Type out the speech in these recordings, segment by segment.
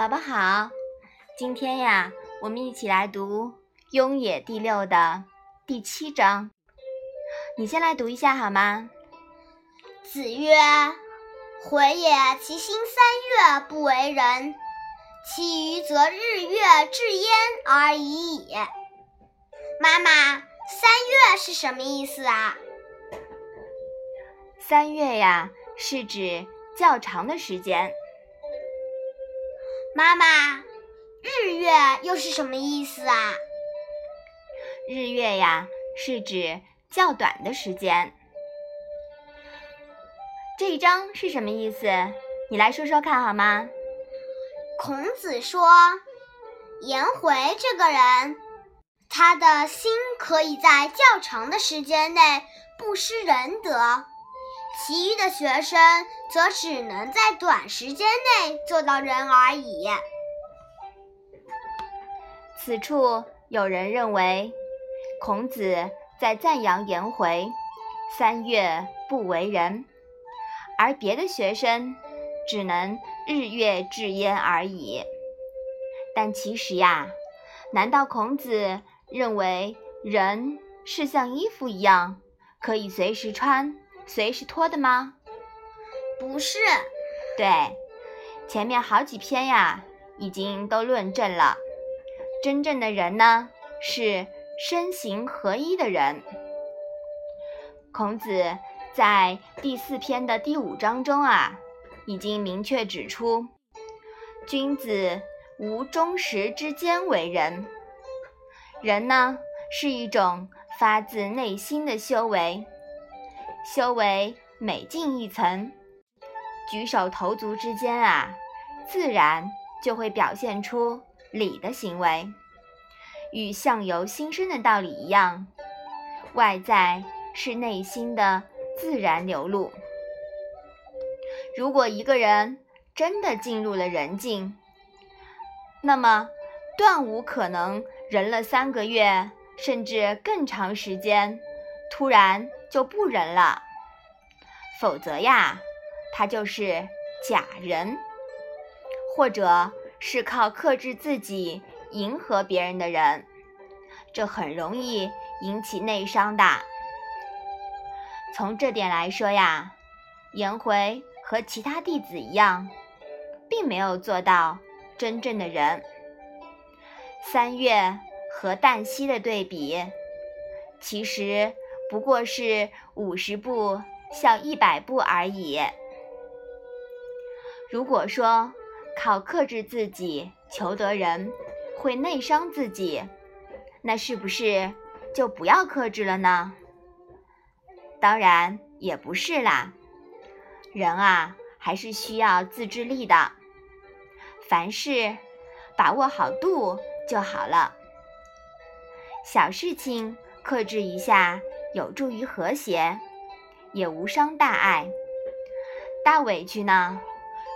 宝宝好，今天呀，我们一起来读《雍也》第六的第七章。你先来读一下好吗？子曰：“回也其心三月不为人，其余则日月至焉而已矣。”妈妈，三月是什么意思啊？三月呀，是指较长的时间。妈妈，日月又是什么意思啊？日月呀，是指较短的时间。这一章是什么意思？你来说说看好吗？孔子说，颜回这个人，他的心可以在较长的时间内不失仁德。其余的学生则只能在短时间内做到人而已。此处有人认为，孔子在赞扬颜回“三月不为人”，而别的学生只能日月至焉而已。但其实呀，难道孔子认为人是像衣服一样，可以随时穿？随时脱的吗？不是，对，前面好几篇呀，已经都论证了，真正的人呢是身形合一的人。孔子在第四篇的第五章中啊，已经明确指出，君子无忠实之间为人。人呢是一种发自内心的修为。修为每进一层，举手投足之间啊，自然就会表现出礼的行为，与相由心生的道理一样，外在是内心的自然流露。如果一个人真的进入了人境，那么断无可能人了三个月甚至更长时间，突然。就不仁了，否则呀，他就是假人，或者是靠克制自己迎合别人的人，这很容易引起内伤的。从这点来说呀，颜回和其他弟子一样，并没有做到真正的人。三月和旦夕的对比，其实。不过是五十步笑一百步而已。如果说靠克制自己求得人会内伤自己，那是不是就不要克制了呢？当然也不是啦。人啊，还是需要自制力的。凡事把握好度就好了。小事情克制一下。有助于和谐，也无伤大碍。大委屈呢？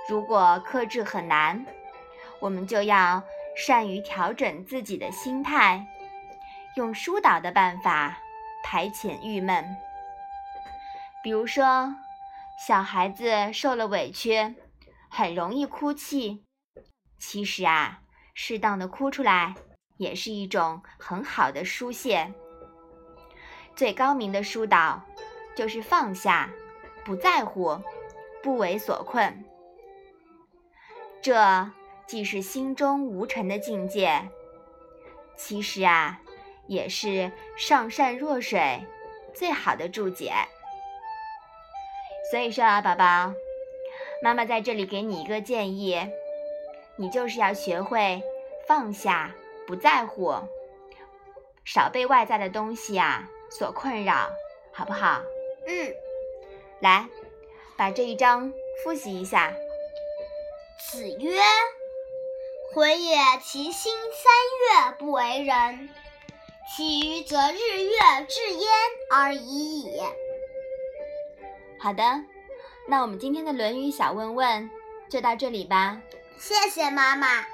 如果克制很难，我们就要善于调整自己的心态，用疏导的办法排遣郁闷。比如说，小孩子受了委屈，很容易哭泣。其实啊，适当的哭出来，也是一种很好的疏泄。最高明的疏导，就是放下，不在乎，不为所困。这既是心中无尘的境界，其实啊，也是上善若水最好的注解。所以说啊，宝宝，妈妈在这里给你一个建议，你就是要学会放下，不在乎，少被外在的东西啊。所困扰，好不好？嗯，来，把这一章复习一下。子曰：“回也其心三月不为人，其余则日月至焉而已矣。”好的，那我们今天的《论语》小问问就到这里吧。谢谢妈妈。